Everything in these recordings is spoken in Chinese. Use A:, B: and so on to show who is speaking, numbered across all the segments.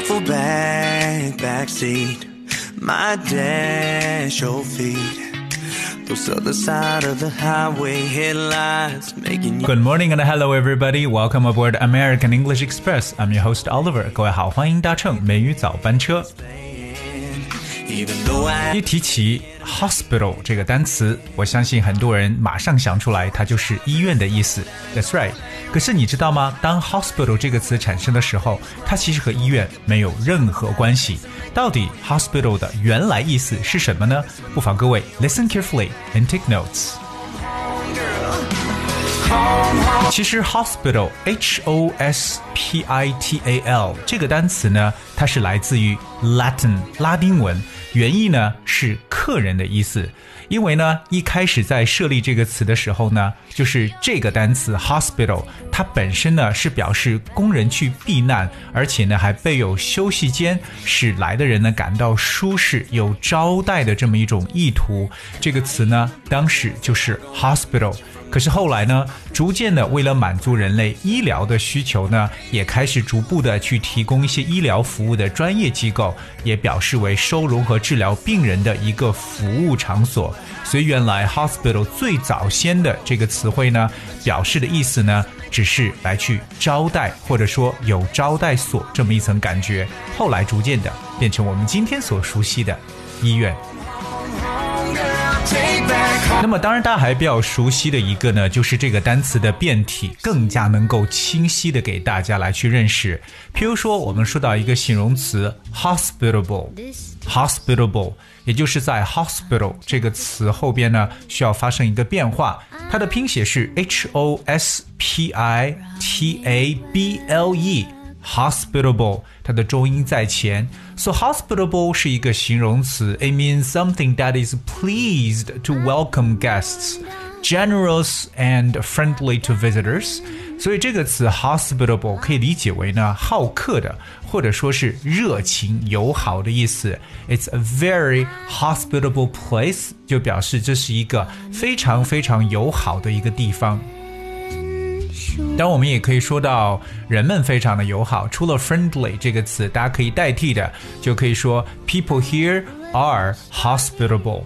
A: Duffel bag, backseat, my dash, your feet. Those other side of the highway headlights making you.
B: Good morning and hello everybody. Welcome aboard American English Express. I'm your host Oliver. 各位好，欢迎搭乘美语早班车。 一提起 hospital 这个单词我相信很多人马上想出来它就是医院的意思。That's right 可是你知道吗？当 hospital 这个词产生的时候它其实和医院没有任何关系。到底 hospital 的原来意思是什么呢？不妨各位 listen carefully and take notes 其实 hospital h o s p i t a l 这个单词呢，它是来自于 Latin 拉丁文，原意呢是客人的意思。因为呢，一开始在设立这个词的时候呢，就是这个单词 hospital，它本身呢是表示工人去避难，而且呢还备有休息间，使来的人呢感到舒适、有招待的这么一种意图。这个词呢，当时就是 hospital。可是后来呢，逐渐的为了满足人类医疗的需求呢，也开始逐步的去提供一些医疗服务的专业机构，也表示为收容和治疗病人的一个服务场所。所以原来 hospital 最早先的这个词汇呢，表示的意思呢，只是来去招待或者说有招待所这么一层感觉。后来逐渐的变成我们今天所熟悉的医院。那么，当然，大家还比较熟悉的一个呢，就是这个单词的变体，更加能够清晰的给大家来去认识。譬如说，我们说到一个形容词 hospitable，hospitable，也就是在 hospital 这个词后边呢，需要发生一个变化，它的拼写是 h o s p i t a b l e。hospitable，它的重音在前，so hospitable 是一个形容词，it means something that is pleased to welcome guests, generous and friendly to visitors。所以这个词 hospitable 可以理解为呢好客的，或者说是热情友好的意思。It's a very hospitable place，就表示这是一个非常非常友好的一个地方。 当然，我们也可以说到人们非常的友好。除了 friendly 这个词，大家可以代替的，就可以说 people here are hospitable。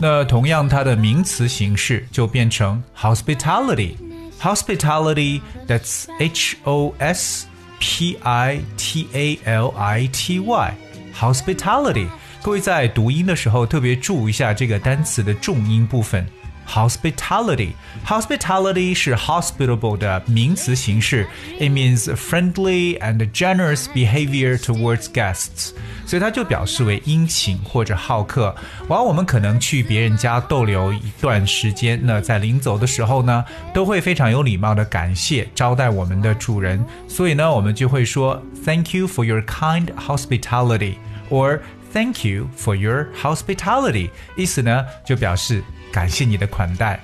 B: 那同样，它的名词形式就变成 hospitality。hospitality that's H O S P I T A L I T Y hospitality。各位在读音的时候特别注意一下这个单词的重音部分。 Hospitality, hospitality 是 hospitable 的名词形式，it means friendly and generous behavior towards guests，所以它就表示为殷勤或者好客。往我们可能去别人家逗留一段时间，那在临走的时候呢，都会非常有礼貌的感谢招待我们的主人，所以呢，我们就会说 Thank you for your kind hospitality or Thank you for your hospitality，意思呢就表示感谢你的款待。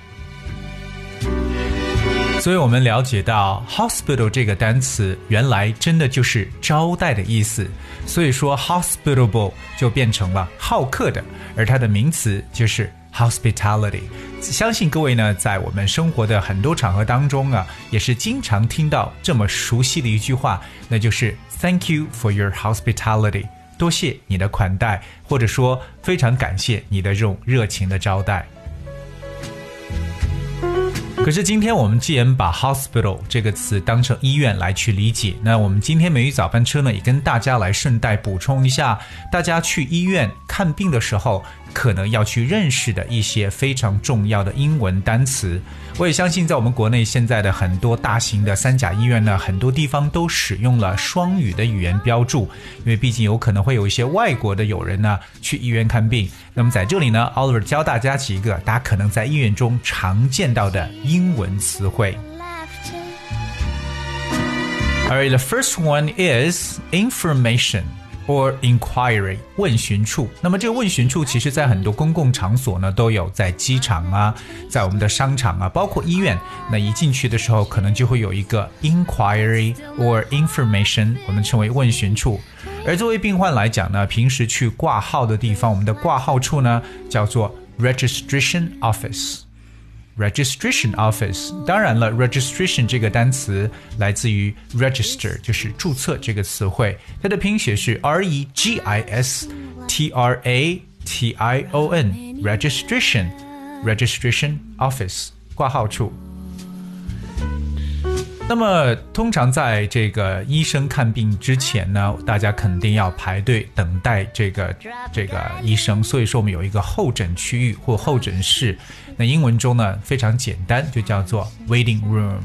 B: 所以我们了解到 hospital 这个单词原来真的就是招待的意思，所以说 hospitable 就变成了好客的，而它的名词就是 hospitality。相信各位呢，在我们生活的很多场合当中啊，也是经常听到这么熟悉的一句话，那就是 Thank you for your hospitality。多谢你的款待，或者说非常感谢你的这种热情的招待。可是今天我们既然把 hospital 这个词当成医院来去理解，那我们今天美语早班车呢，也跟大家来顺带补充一下，大家去医院看病的时候，可能要去认识的一些非常重要的英文单词。我也相信，在我们国内现在的很多大型的三甲医院呢，很多地方都使用了双语的语言标注，因为毕竟有可能会有一些外国的友人呢去医院看病。那么在这里呢，Oliver 教大家几个大家可能在医院中常见到的英文词汇。Alright, the first one is information. or inquiry 问询处。那么这个问询处，其实在很多公共场所呢都有，在机场啊，在我们的商场啊，包括医院。那一进去的时候，可能就会有一个 inquiry or information，我们称为问询处。而作为病患来讲呢，平时去挂号的地方，我们的挂号处呢叫做 registration office。registration office。当然了，registration 这个单词来自于 register，就是注册这个词汇，它的拼写是 r e g i s t r a t i o n，registration registration office 挂号处。 那么，通常在这个医生看病之前呢，大家肯定要排队等待这个这个医生，所以说我们有一个候诊区域或候诊室。那英文中呢非常简单，就叫做 waiting room。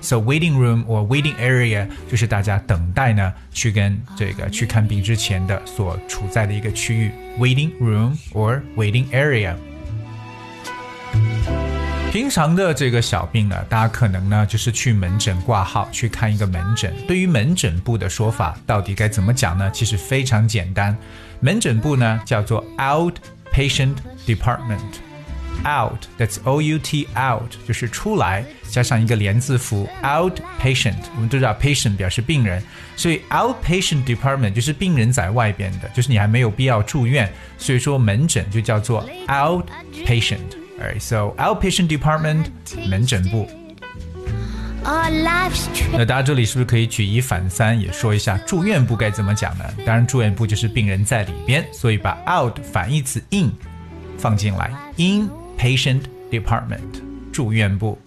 B: So waiting room or waiting area 就是大家等待呢去跟这个去看病之前的所处在的一个区域，waiting room or waiting area。平常的这个小病呢，大家可能呢就是去门诊挂号去看一个门诊。对于门诊部的说法，到底该怎么讲呢？其实非常简单，门诊部呢叫做 outpatient department。out，that's O U T out，就是出来加上一个连字符 outpatient。我们都知道 patient 表示病人，所以 outpatient department 就是病人在外边的，就是你还没有必要住院，所以说门诊就叫做 outpatient。Alright, so outpatient department 门诊部。那大家这里是不是可以举一反三，也说一下住院部该怎么讲呢？当然，住院部就是病人在里边，所以把 out 反义词 in 放进来，inpatient department 住院部。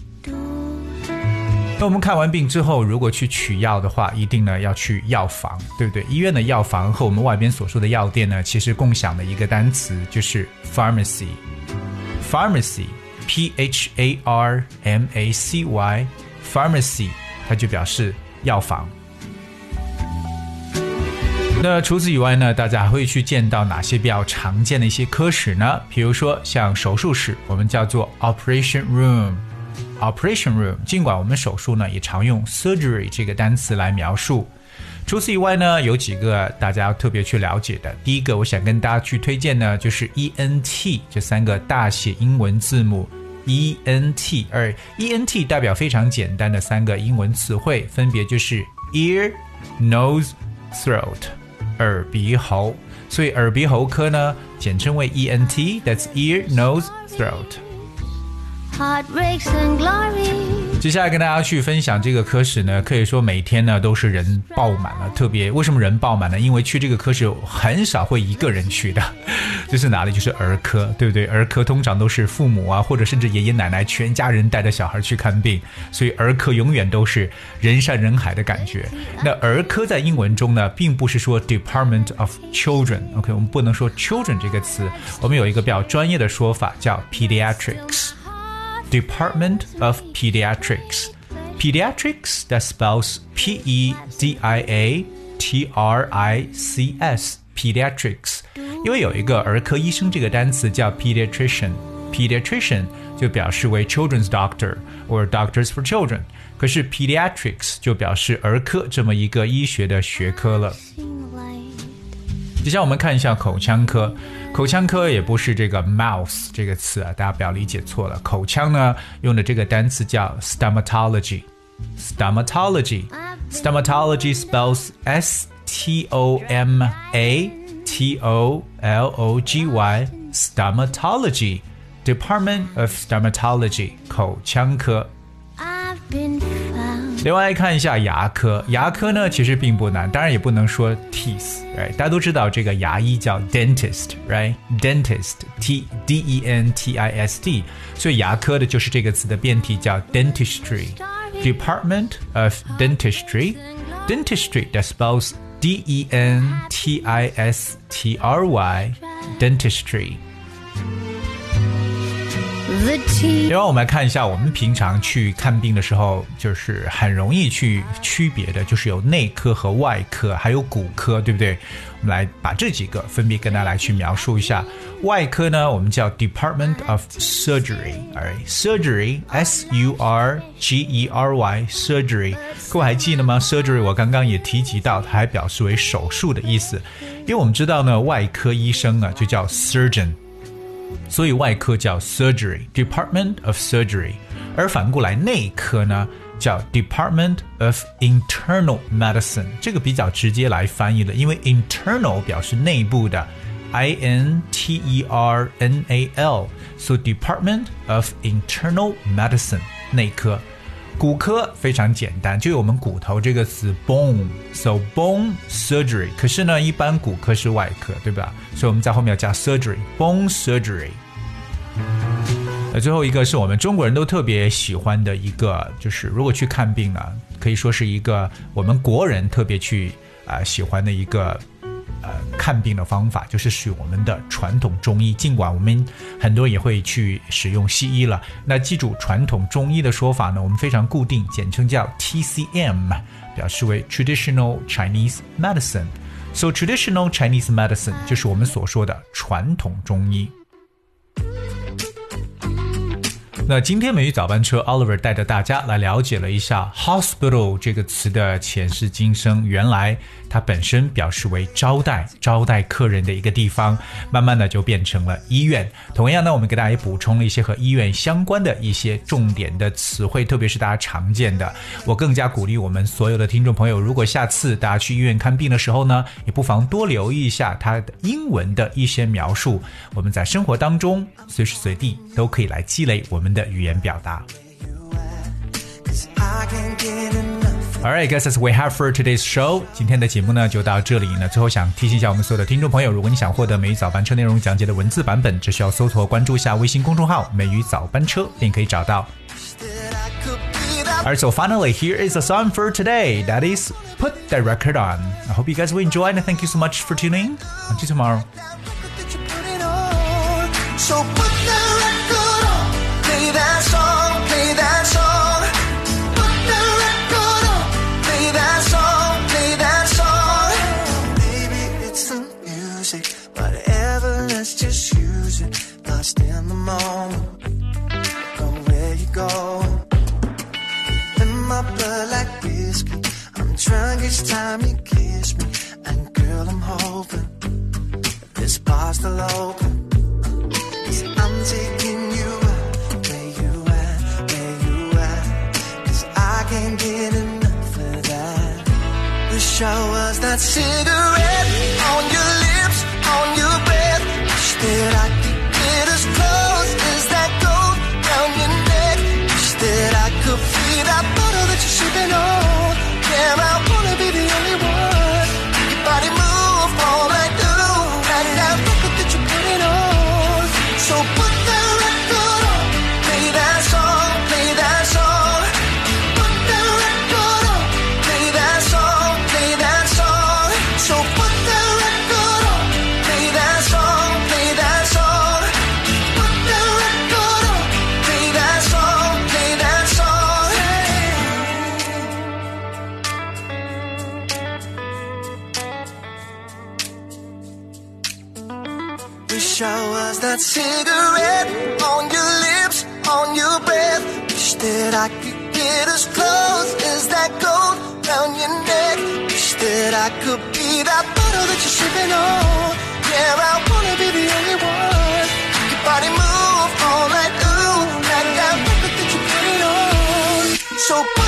B: 那我们看完病之后，如果去取药的话，一定呢要去药房，对不对？医院的药房和我们外边所说的药店呢，其实共享的一个单词就是 pharmacy。Pharmacy，P H A R M A C Y，Pharmacy，它就表示药房。那除此以外呢，大家还会去见到哪些比较常见的一些科室呢？比如说像手术室，我们叫做 operation room，operation room。尽管我们手术呢也常用 surgery 这个单词来描述。除此以外呢，有几个大家要特别去了解的。第一个，我想跟大家去推荐呢，就是 E N T 这三个大写英文字母 E N T，而 E N T 代表非常简单的三个英文词汇，分别就是 ear、nose、throat，耳鼻喉。所以耳鼻喉科呢，简称为 E N T，that's ear、nose、throat。接下来跟大家去分享这个科室呢，可以说每天呢都是人爆满了。特别为什么人爆满呢？因为去这个科室很少会一个人去的，这是哪里？就是儿科，对不对？儿科通常都是父母啊，或者甚至爷爷奶奶全家人带着小孩去看病，所以儿科永远都是人山人海的感觉。那儿科在英文中呢，并不是说 Department of Children，OK，我们不能说 Children 这个词，我们有一个比较专业的说法叫 Pediatrics。Department of Pediatrics. Pediatrics that spells P E D I A T R I C S. Pediatrics，因为有一个儿科医生这个单词叫 pediatrician，pediatrician 就表示为 children's doctor or doctors for children，可是 pediatrics 就表示儿科这么一个医学的学科了。接下来我们看一下口腔科， 口腔科也不是这个 mouth 这个词啊，大家不要理解错了。口腔呢用的这个单词叫 stomatology，stomatology，stomatology spells S T O M A T O L O G Y，stomatology，Department of Stomatology，口腔科。 另外看一下牙科，牙科呢其实并不难，当然也不能说 teeth，哎大家都知道这个牙医叫 dentist，right？dentist，t d e n t i s t，所以牙科的就是这个词的变体叫 dentistry，Department of Dentistry，dentistry that spells d e n t i s t r y，dentistry。另外，我们来看一下，我们平常去看病的时候，就是很容易去区别的，就是有内科和外科，还有骨科，对不对？我们来把这几个分别跟大家来去描述一下。外科呢，我们叫 Department of Surgery，Alright，Surgery，S U R G E R Y，Surgery，各位还记得吗？Surgery 我刚刚也提及到，它还表示为手术的意思，因为我们知道呢，外科医生啊就叫 Surgeon。所以外科叫 surgery department of surgery，而反过来内科呢叫 department of internal medicine。这个比较直接来翻译的，因为 internal 表示内部的 I N T E R N A L。So Department of Internal Medicine 内科。骨科非常简单，就有我们骨头这个词 bone，so bone surgery。可是呢，一般骨科是外科，对吧？所以我们在后面要加 surgery，bone surgery。那最后一个是我们中国人都特别喜欢的一个，就是如果去看病呢，可以说是一个我们国人特别去啊喜欢的一个。呃，看病的方法就是使用我们的传统中医，尽管我们很多也会去使用西医了。那记住传统中医的说法呢，我们非常固定，简称叫 TCM，表示为 Traditional Chinese Medicine。So Traditional Chinese Medicine 就是我们所说的传统中医。那今天美语早班车，Oliver 带着大家来了解了一下 hospital 这个词的前世今生。原来它本身表示为招待、招待客人的一个地方，慢慢的就变成了医院。同样呢，我们给大家也补充了一些和医院相关的一些重点的词汇，特别是大家常见的。我更加鼓励我们所有的听众朋友，如果下次大家去医院看病的时候呢，也不妨多留意一下它的英文的一些描述。我们在生活当中随时随地都可以来积累我们的语言表达。Alright, guys, that's we have for today's show. 今天的节目呢就到这里。那最后想提醒一下我们所有的听众朋友，如果你想获得美语早班车内容讲解的文字版本，只需要搜索关注一下微信公众号“美语早班车”，便可以找到。Alright, so finally, here is a song for today. That is "Put the Record On." I hope you guys will enjoy, and thank you so much for tuning. Until tomorrow. I was that cigarette showers that cigarette on your lips, on your breath. Wish that I could get as close as that gold around your neck. Wish that I could be that bottle that you're sipping on. Yeah, I wanna be the only one. Your body move all night, ooh, like that record that you're putting on. So.